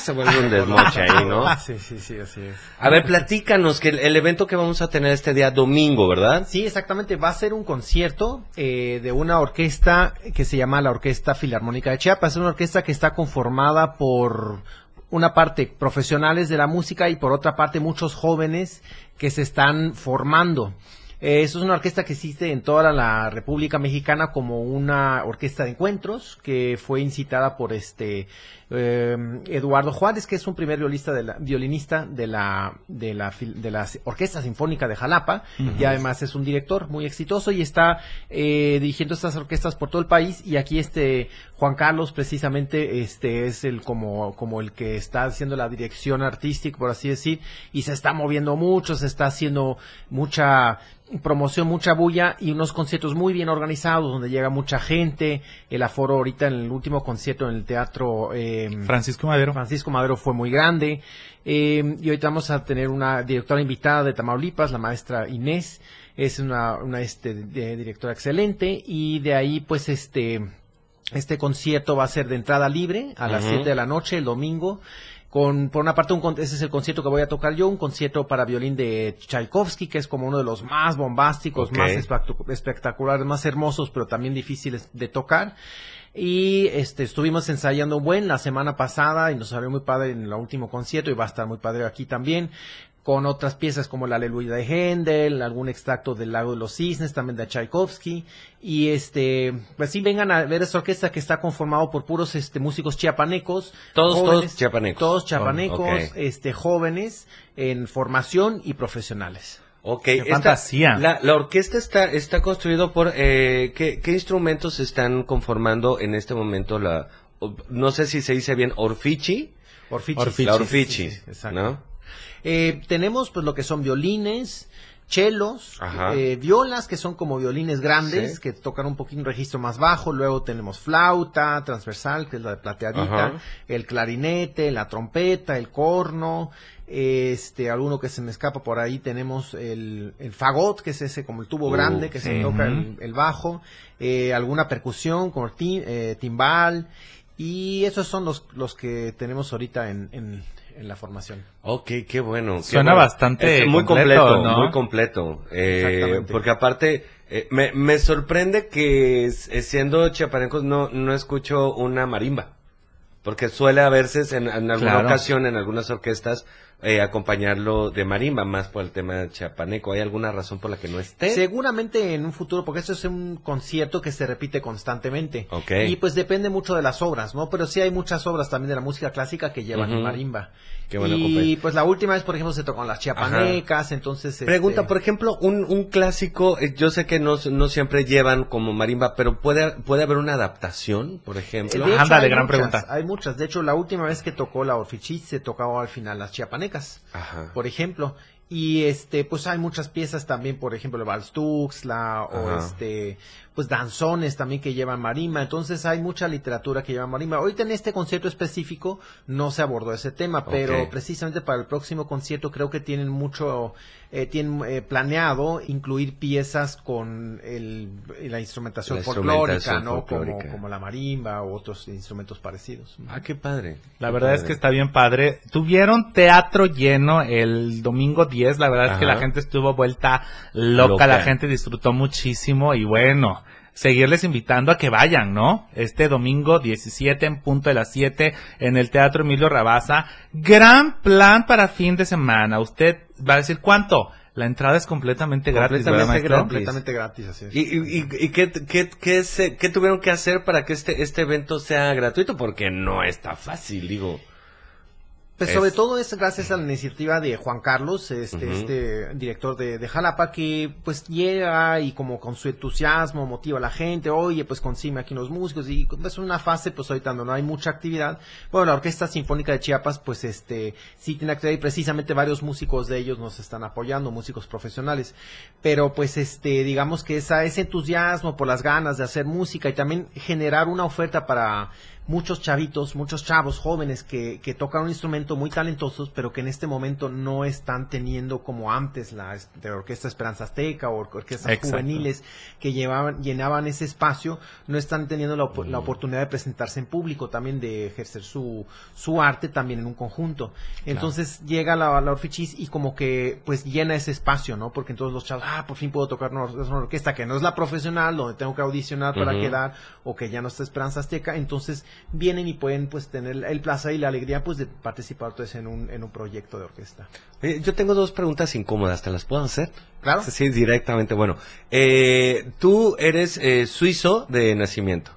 se vuelve un desmoche ahí, ¿no? Sí, sí, sí, así es. A ver, platícanos que el, el evento que vamos a tener este día domingo, ¿verdad? Sí, exactamente. Va a ser un concierto eh, de una orquesta que se llama la Orquesta Filarmónica de Chiapas. Es una orquesta que está conformada por una parte profesionales de la música y por otra parte muchos jóvenes que se están formando. Eh, eso es una orquesta que existe en toda la República Mexicana como una orquesta de encuentros que fue incitada por este eh, Eduardo Juárez, que es un primer violista de la- violinista de la, de la de la Orquesta Sinfónica de Jalapa y además es un director muy exitoso y está eh, dirigiendo estas orquestas por todo el país y aquí este Juan Carlos precisamente este es el como como el que está haciendo la dirección artística por así decir y se está moviendo mucho, se está haciendo mucha promoción, mucha bulla y unos conciertos muy bien organizados donde llega mucha gente. El aforo ahorita en el último concierto en el teatro eh, Francisco Madero. Francisco Madero fue muy grande. Eh, y ahorita vamos a tener una directora invitada de Tamaulipas, la maestra Inés. Es una, una este, de- directora excelente. Y de ahí, pues, este, este concierto va a ser de entrada libre a las Ujú. 7 de la noche, el domingo. Con, por una parte, un, ese es el concierto que voy a tocar yo, un concierto para violín de Tchaikovsky, que es como uno de los más bombásticos, más espectac- espectaculares, más hermosos, pero también difíciles de tocar. Y este estuvimos ensayando buen la semana pasada y nos salió muy padre en el último concierto y va a estar muy padre aquí también con otras piezas como la Aleluya de Händel, algún extracto del Lago de los Cisnes, también de Tchaikovsky y este pues sí vengan a ver esta orquesta que está conformado por puros este músicos chiapanecos, Todos, todos chiapanecos. todos chiapanecos, Ok. este jóvenes en formación y profesionales. Ok, Qué esta- fantasía. La, la orquesta está, está construido por, eh, ¿qué, qué instrumentos están conformando en este momento la, no sé si se dice bien, Orfici? Orfichi. La Orfici, Sí, sí, exacto. ¿no? Eh, tenemos pues lo que son violines, chelos, eh, violas que son como violines grandes Sí. que tocan un poquito un registro más bajo, luego tenemos flauta transversal que es la de plateadita, Ajá. el clarinete, la trompeta, el corno, este, alguno que se me escapa por ahí tenemos el, el fagot que es ese como el tubo Uh, grande que se toca el, el bajo, eh, alguna percusión como ti- eh, timbal. Y esos son los, los que tenemos ahorita en, en, en la formación. Ok, qué bueno. qué Suena bueno. bastante Es muy completo, completo, ¿no? muy completo. Eh, Exactamente. porque aparte, eh, me, me sorprende que eh, siendo chiapanecos no, no escucho una marimba. Porque suele haberse en, en alguna Claro. ocasión, en algunas orquestas, eh, acompañarlo de marimba, más por el tema chiapaneco. ¿Hay alguna razón por la que no esté? Seguramente en un futuro, porque esto es un concierto que se repite constantemente. Ok. Y pues depende mucho de las obras, ¿no? Pero sí hay muchas obras también de la música clásica que llevan marimba. Qué bueno, y pues la última vez, por ejemplo, se tocó en las chiapanecas, entonces... este, Pregunta, por ejemplo, un, un clásico, eh, yo sé que no, no siempre llevan como marimba, pero puede, puede haber una adaptación, por ejemplo. De hecho, Ándale, hay gran muchas, pregunta. Hay muchas. De hecho, la última vez que tocó la Orfichis se tocaba al final las chiapanecas, Ajá. por ejemplo. Y este, pues hay muchas piezas también, por ejemplo, el Vals Tuxtla, o este, pues danzones también que llevan marimba. Entonces hay mucha literatura que lleva marimba. Ahorita en este concierto específico no se abordó ese tema, pero precisamente para el próximo concierto creo que tienen mucho, eh, tienen eh, planeado incluir piezas con el, la instrumentación La folclórica, instrumentación ¿no? Como, folclórica. como la marimba u otros instrumentos parecidos. Ah, qué padre. La Qué verdad es que está bien padre. Tuvieron teatro lleno el domingo 10. La verdad es que la gente estuvo vuelta loca, Loca. La gente disfrutó muchísimo y bueno, seguirles invitando a que vayan, ¿no? Este domingo 17 en punto de las 7 en el Teatro Emilio Rabaza. Gran plan para fin de semana. Usted va a decir cuánto. La entrada es completamente gratis, ¿verdad, Completamente gratis. Completamente gratis, así es. ¿Y, y, y- y qué, qué, qué se- qué tuvieron que hacer para que este, este evento sea gratuito? Porque no está fácil, digo. Pues Es- sobre todo es gracias a la iniciativa de Juan Carlos, este, este director de, de Jalapa, que pues llega y como con su entusiasmo motiva a la gente, oye, pues consigue aquí los músicos y es una fase, pues ahorita no, no hay mucha actividad. Bueno, la Orquesta Sinfónica de Chiapas, pues este, sí tiene actividad y precisamente varios músicos de ellos nos están apoyando, músicos profesionales. Pero pues este, digamos que esa, ese entusiasmo por las ganas de hacer música y también generar una oferta para muchos chavitos, muchos chavos jóvenes que, que tocan un instrumento muy talentosos, pero que en este momento no están teniendo como antes la de Orquesta Esperanza Azteca o or- orquestas Exacto. juveniles que llevaban, llenaban ese espacio, no están teniendo la, op- la oportunidad de presentarse en público, también de ejercer su, su arte también en un conjunto. Entonces llega la, la Orfichis y como que pues llena ese espacio, ¿no? Porque entonces los chavos, ah, por fin puedo tocar una, or- una orquesta que no es la profesional, donde tengo que audicionar para quedar, o que ya no está Esperanza Azteca, entonces vienen y pueden pues tener el placer y la alegría pues de participar entonces en un, en un proyecto de orquesta. Yo tengo dos preguntas incómodas, ¿te las puedo hacer? Claro. Sí, directamente. Bueno, eh, tú eres eh, suizo de nacimiento.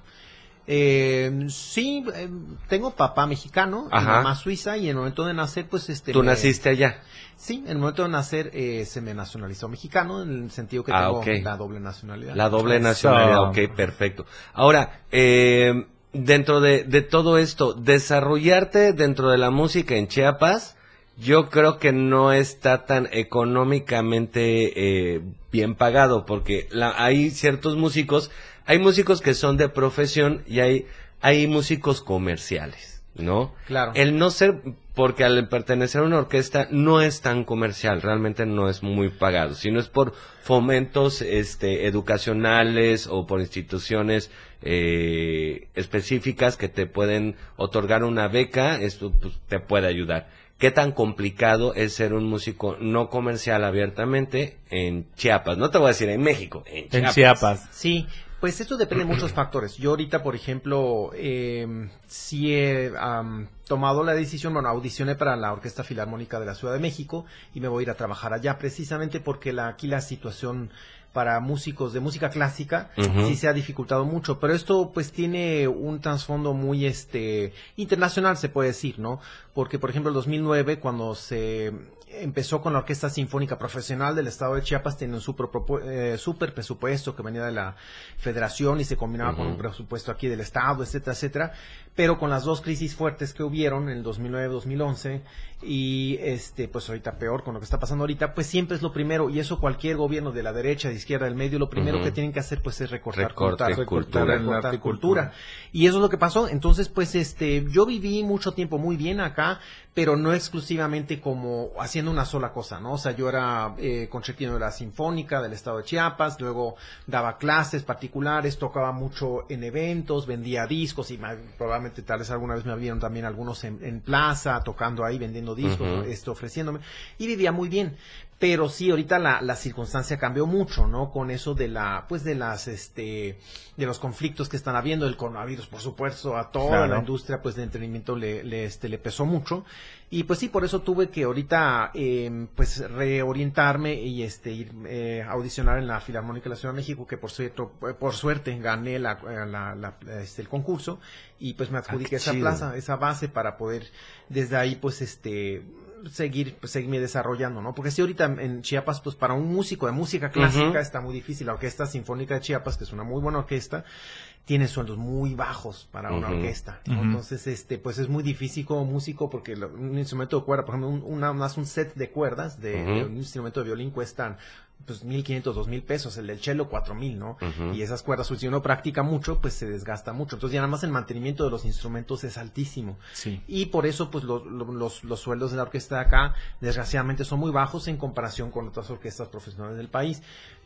Eh, sí, eh, tengo papá mexicano, y mamá suiza y en el momento de nacer pues este... Tú me- naciste allá. Sí, en el momento de nacer eh, se me nacionalizó mexicano en el sentido que Ah, tengo la doble nacionalidad. La doble nacionalidad, ok, perfecto. Ahora, eh, dentro de, todo esto, desarrollarte dentro de la música en Chiapas, yo creo que no está tan económicamente eh, bien pagado, porque la- hay ciertos músicos, hay músicos que son de profesión y hay, hay músicos comerciales, ¿no? Claro. El no ser, porque al pertenecer a una orquesta no es tan comercial, realmente no es muy pagado, sino es por fomentos este, educacionales o por instituciones eh, específicas que te pueden otorgar una beca, esto pues, te puede ayudar. ¿Qué tan complicado es ser un músico no comercial abiertamente en Chiapas? No te voy a decir en México, en Chiapas. En Chiapas. Sí, pues esto depende de muchos factores. Yo ahorita, por ejemplo, eh, sí he am, tomado la decisión, bueno, audicioné para la Orquesta Filarmónica de la Ciudad de México y me voy a ir a trabajar allá precisamente porque la, aquí la situación para músicos de música clásica sí se ha dificultado mucho, pero esto pues tiene un trasfondo muy este internacional se puede decir, ¿no? Porque por ejemplo el 2009 cuando se empezó con la Orquesta Sinfónica Profesional del Estado de Chiapas, tenía un super, eh, super presupuesto que venía de la Federación y se combinaba con un presupuesto aquí del Estado, etcétera, etcétera. Pero con las dos crisis fuertes que hubieron en el 2009-2011 y este pues ahorita peor con lo que está pasando ahorita, pues siempre es lo primero y eso cualquier gobierno de la derecha, de izquierda, del medio, lo primero que tienen que hacer pues es recortar, Recorte, cortar, cultura. recortar, recortar Arte y cultura. cultura. Y eso es lo que pasó. Entonces, pues, este, yo viví mucho tiempo muy bien acá, pero no exclusivamente como haciendo una sola cosa, ¿no? O sea, yo era eh, concertino de la Sinfónica del Estado de Chiapas, luego daba clases particulares, tocaba mucho en eventos, vendía discos y probablemente tal vez alguna vez me vieron también algunos en, en plaza, tocando ahí, vendiendo discos, este, ofreciéndome, y vivía muy bien. Pero sí ahorita la, la circunstancia cambió mucho, ¿no? Con eso de la, pues de las, este, de los conflictos que están habiendo, el coronavirus, por supuesto, a toda Claro. la industria, pues de entretenimiento le, le, este, le pesó mucho, y pues sí, por eso tuve que ahorita, eh, pues reorientarme y este, ir eh, a audicionar en la Filarmónica de la Ciudad de México, que por cierto, eh, por suerte gané la, la- la- este, el concurso, y pues me adjudiqué qué esa chido. plaza, esa base para poder desde ahí pues este seguir pues, seguirme desarrollando, ¿no? Porque si ahorita en Chiapas pues para un músico de música clásica está muy difícil. La Orquesta Sinfónica de Chiapas, que es una muy buena orquesta, tiene sueldos muy bajos para una orquesta. Entonces, este, pues es muy difícil como músico porque lo- un instrumento de cuerda, por ejemplo, un, una, más un set de cuerdas de, de un instrumento de violín cuestan pues 1500, 2000 pesos, el del cello 4000, ¿no? Y esas cuerdas, pues, si uno practica mucho, pues se desgasta mucho. Entonces, ya nada más el mantenimiento de los instrumentos es altísimo. Sí. Y por eso, pues, los, los, los sueldos de la orquesta de acá, desgraciadamente, son muy bajos en comparación con otras orquestas profesionales del país.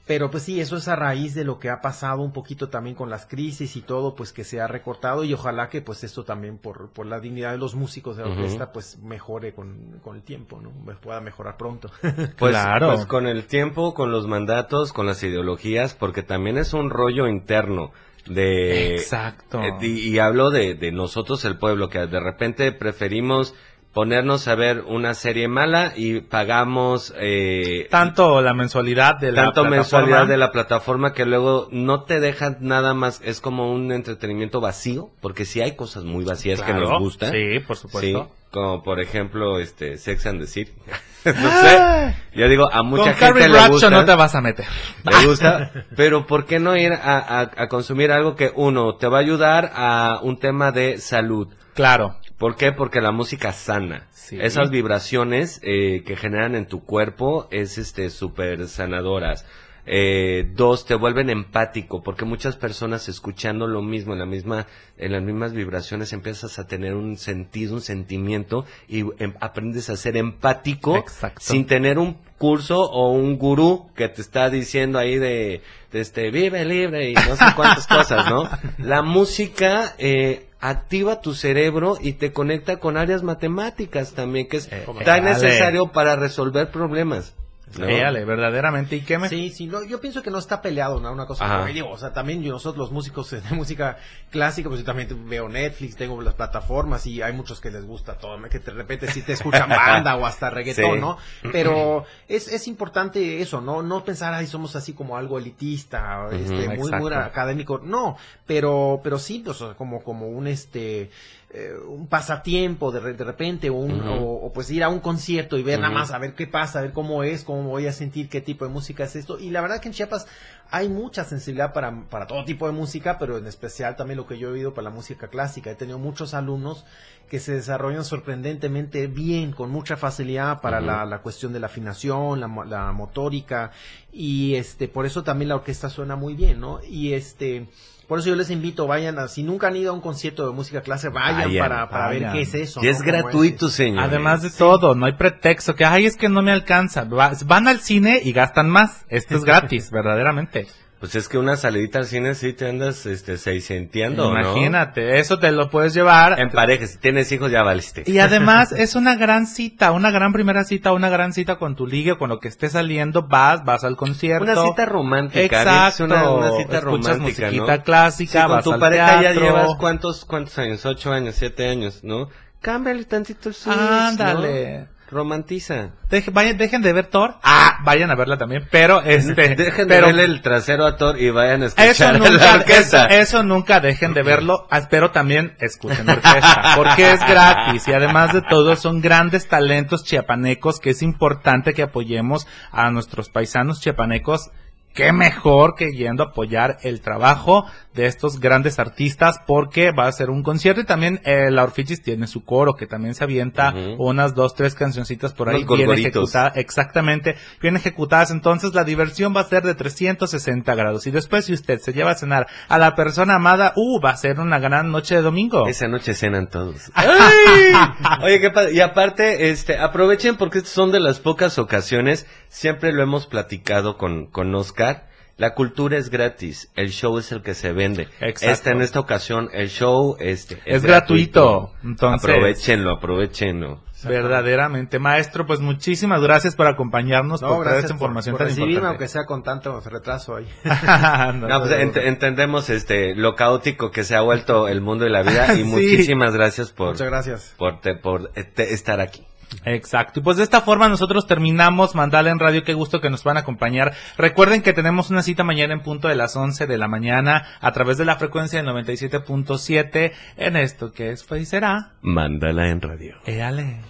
Pero, pues sí, eso es a raíz de lo que ha pasado un poquito también con las crisis y todo, pues, que se ha recortado. Y ojalá que, pues, esto también, por, por la dignidad de los músicos de la orquesta, pues, mejore con, con el tiempo, ¿no? Pueda mejorar pronto. Pues, Claro. pues con el tiempo, con los mandatos, con las ideologías, porque también es un rollo interno de... Exacto. Eh, y, y hablo de, de nosotros, el pueblo, que de repente preferimos ponernos a ver una serie mala y pagamos eh, Tanto la mensualidad de la tanto plataforma- mensualidad de la plataforma que luego no te dejan nada más, es como un entretenimiento vacío, porque sí hay cosas muy vacías que nos gustan. Sí, por supuesto. Sí, como por ejemplo este Sex and the City. no sé. Yo digo, a mucha Con gente Carrie le Bradshaw gusta. no te vas a meter. Le gusta, pero ¿por qué no ir a, a- a consumir algo que uno te va a ayudar a un tema de salud? Claro. ¿Por qué? Porque la música sana. Sí. Esas vibraciones eh, que generan en tu cuerpo es este súper sanadoras. Eh, dos, te vuelven empático, porque muchas personas escuchando lo mismo, en la misma, en las mismas vibraciones, empiezas a tener un sentido, un sentimiento, y em- aprendes a ser empático Exacto. sin tener un curso o un gurú que te está diciendo ahí de, de este, vive libre y no sé cuántas cosas, ¿no? La música, eh, activa tu cerebro y te conecta con áreas matemáticas también, que es Eh, tan dale. necesario para resolver problemas. ¿No? Véale, verdaderamente. ¿Y qué me... Sí, sí, no, yo pienso que no está peleado ¿no? una cosa digo, o sea, también yo, nosotros los músicos de música clásica, pues yo también veo Netflix, tengo las plataformas y hay muchos que les gusta todo, que de repente sí te escuchan banda o hasta reggaetón, Sí. ¿no? Pero es, es importante eso, ¿no? No pensar, ay, somos así como algo elitista, este, muy, muy exacto. académico, no, pero, pero sí, pues, o sea, como, como un este, eh, un pasatiempo de, de repente o, un, o, o, pues ir a un concierto y ver nada más a ver qué pasa, a ver cómo es, cómo voy a sentir, qué tipo de música es esto. Y la verdad que en Chiapas hay mucha sensibilidad para, para todo tipo de música, pero en especial también lo que yo he oído para la música clásica. He tenido muchos alumnos que se desarrollan sorprendentemente bien, con mucha facilidad para la, la cuestión de la afinación, la, la motórica, y este, por eso también la orquesta suena muy bien, ¿no? Y este, por eso yo les invito, vayan a, si nunca han ido a un concierto de música clásica, vayan, Vayan, para, para ver qué es eso. Y ¿no? es ¿Cómo gratuito, señor. Además de todo, no hay pretexto que, ay, es que no me alcanza. Va- Van al cine y gastan más. Esto es gratis, verdaderamente. Pues es que una salidita al cine sí te andas este, seisenteando, ¿no? Imagínate, eso te lo puedes llevar. En pareja, si tienes hijos ya valiste. Y además es una gran cita, una gran primera cita, una gran cita con tu ligue, con lo que esté saliendo, vas, vas al concierto. Una cita romántica, Exacto. Una, una cita Escuchas romántica, musiquita ¿no? clásica, Sí, con vas tu al pareja teatro. ya llevas cuántos, cuántos años, ocho años, siete años, ¿no? Cámbiale tantito el switch, Ándale. ¿no? Romantiza. Deje- vayan- dejen de ver Thor. Ah, vayan a verla también. Pero este, Dejen pero de verle el trasero a Thor y vayan a eso escuchar la nunca, eso, orquesta. eso nunca dejen de verlo. Ah, Pero también escuchen la orquesta, porque es gratis y además de todo son grandes talentos chiapanecos que es importante que apoyemos a nuestros paisanos chiapanecos. Qué mejor que yendo a apoyar el trabajo de estos grandes artistas porque va a ser un concierto y también eh, la Orfichis tiene su coro que también se avienta unas dos, tres cancioncitas por ahí Unos bien ejecutadas, exactamente, bien ejecutadas. Entonces la diversión va a ser de 360 grados y después si usted se lleva a cenar a la persona amada, uh, va a ser una gran noche de domingo. Esa noche cenan todos. Oye, qué padre. Y aparte, este, aprovechen porque son de las pocas ocasiones, siempre lo hemos platicado con, con Oscar. La cultura es gratis, el show es el que se vende. Exacto. Esta, en esta ocasión, el show este, Es gratuito. Entonces- Aprovechenlo, aprovechenlo. Verdaderamente, maestro, pues muchísimas gracias por acompañarnos, No, por traer esta información por tan recibirme, importante. aunque sea con tanto retraso ahí. No, pues, ent- entendemos este lo caótico que se ha vuelto el mundo y la vida y Sí. muchísimas gracias por Muchas gracias. por te- por estar aquí. Exacto. Y pues de esta forma nosotros terminamos Mandala en Radio. Qué gusto que nos puedan acompañar. Recuerden que tenemos una cita mañana en punto de las 11 de la mañana a través de la frecuencia del 97.7 en esto que es, pues y será. Mándala en radio. Éale.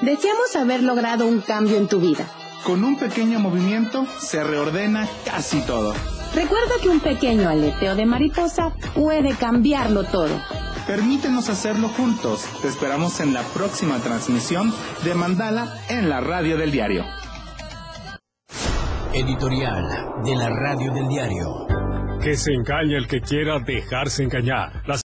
Deseamos haber logrado un cambio en tu vida. Con un pequeño movimiento se reordena casi todo. Recuerda que un pequeño aleteo de mariposa puede cambiarlo todo. Permítenos hacerlo juntos. Te esperamos en la próxima transmisión de Mandala en la radio del diario. Editorial de la Radio del Diario. Que se engañe el que quiera dejarse engañar. Las